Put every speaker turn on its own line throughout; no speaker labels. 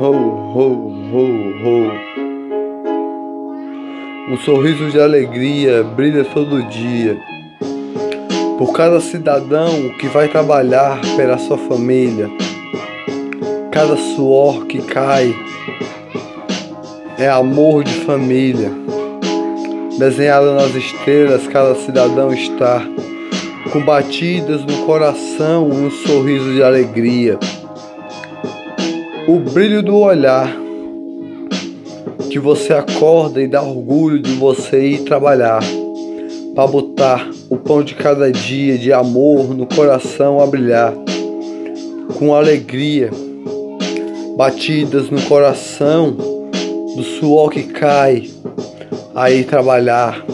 Ho, ho, ho, ho. Um sorriso de alegria brilha todo dia por cada cidadão que vai trabalhar pela sua família. Cada suor que cai é amor de família. Desenhado nas estrelas, cada cidadão está com batidas no coração, um sorriso de alegria. O brilho do olhar que você acorda e dá orgulho de você ir trabalhar para botar o pão de cada dia de amor no coração a brilhar com alegria batidas no coração do suor que cai aí trabalhar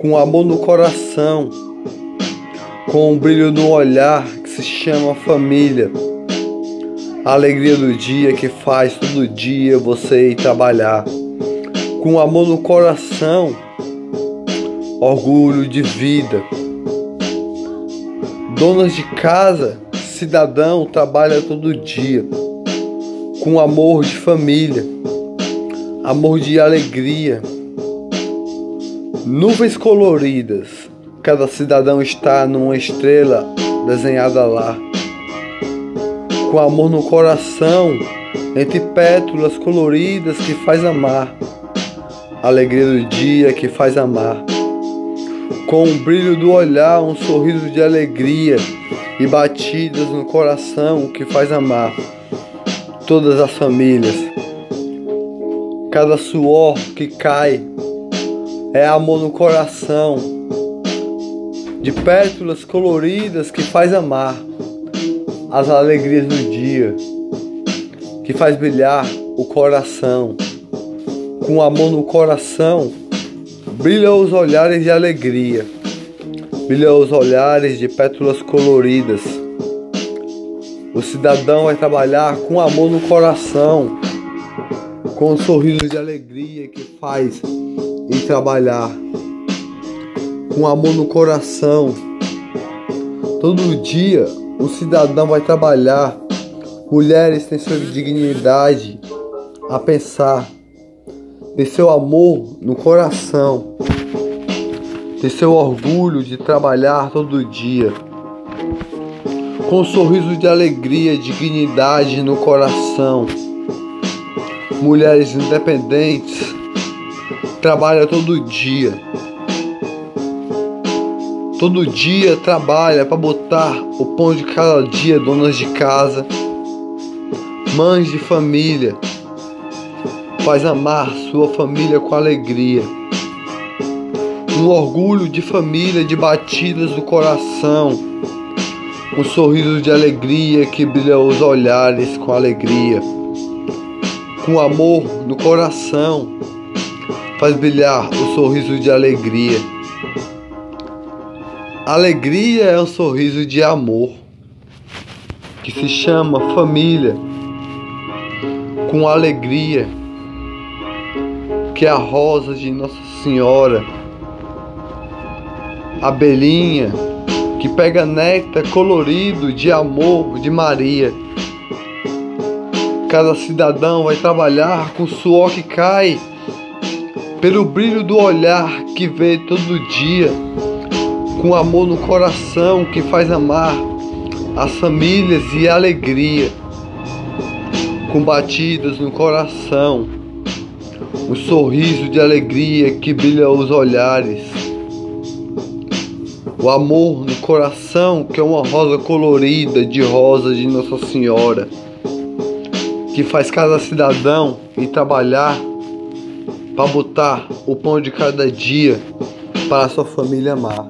com amor no coração com um brilho no olhar que se chama família a alegria do dia que faz todo dia você ir trabalhar. Com amor no coração, orgulho de vida. Donas de casa, cidadão trabalha todo dia. Com amor de família, amor de alegria. Nuvens coloridas, cada cidadão está numa estrela desenhada lá com amor no coração, entre pétalas coloridas que faz amar, alegria do dia que faz amar. Com o brilho do olhar, um sorriso de alegria e batidas no coração que faz amar todas as famílias. Cada suor que cai é amor no coração, de pétalas coloridas que faz amar as alegrias do dia, que faz brilhar o coração. Com amor no coração, brilham os olhares de alegria, brilham os olhares de pétalas coloridas. O cidadão vai trabalhar com amor no coração, com um sorriso de alegria que faz em trabalhar, com amor no coração. Todo dia o cidadão vai trabalhar, mulheres têm sua dignidade a pensar, ter seu amor no coração, ter seu orgulho de trabalhar todo dia, com um sorriso de alegria, dignidade no coração. Mulheres independentes trabalham todo dia Todo dia trabalha para botar o pão de cada dia, donas de casa, mães de família, faz amar sua família com alegria. Um orgulho de família de batidas do coração, um sorriso de alegria que brilha os olhares com alegria. Com amor no coração, faz brilhar o sorriso de alegria. Alegria é um sorriso de amor que se chama família. Com alegria, que é a rosa de Nossa Senhora, abelhinha que pega néctar colorido de amor de Maria. Cada cidadão vai trabalhar com o suor que cai, pelo brilho do olhar que vê todo dia com amor no coração que faz amar as famílias e alegria, com batidas no coração, um sorriso de alegria que brilha os olhares, o amor no coração que é uma rosa colorida de rosa de Nossa Senhora, que faz cada cidadão ir trabalhar para botar o pão de cada dia para sua família amar.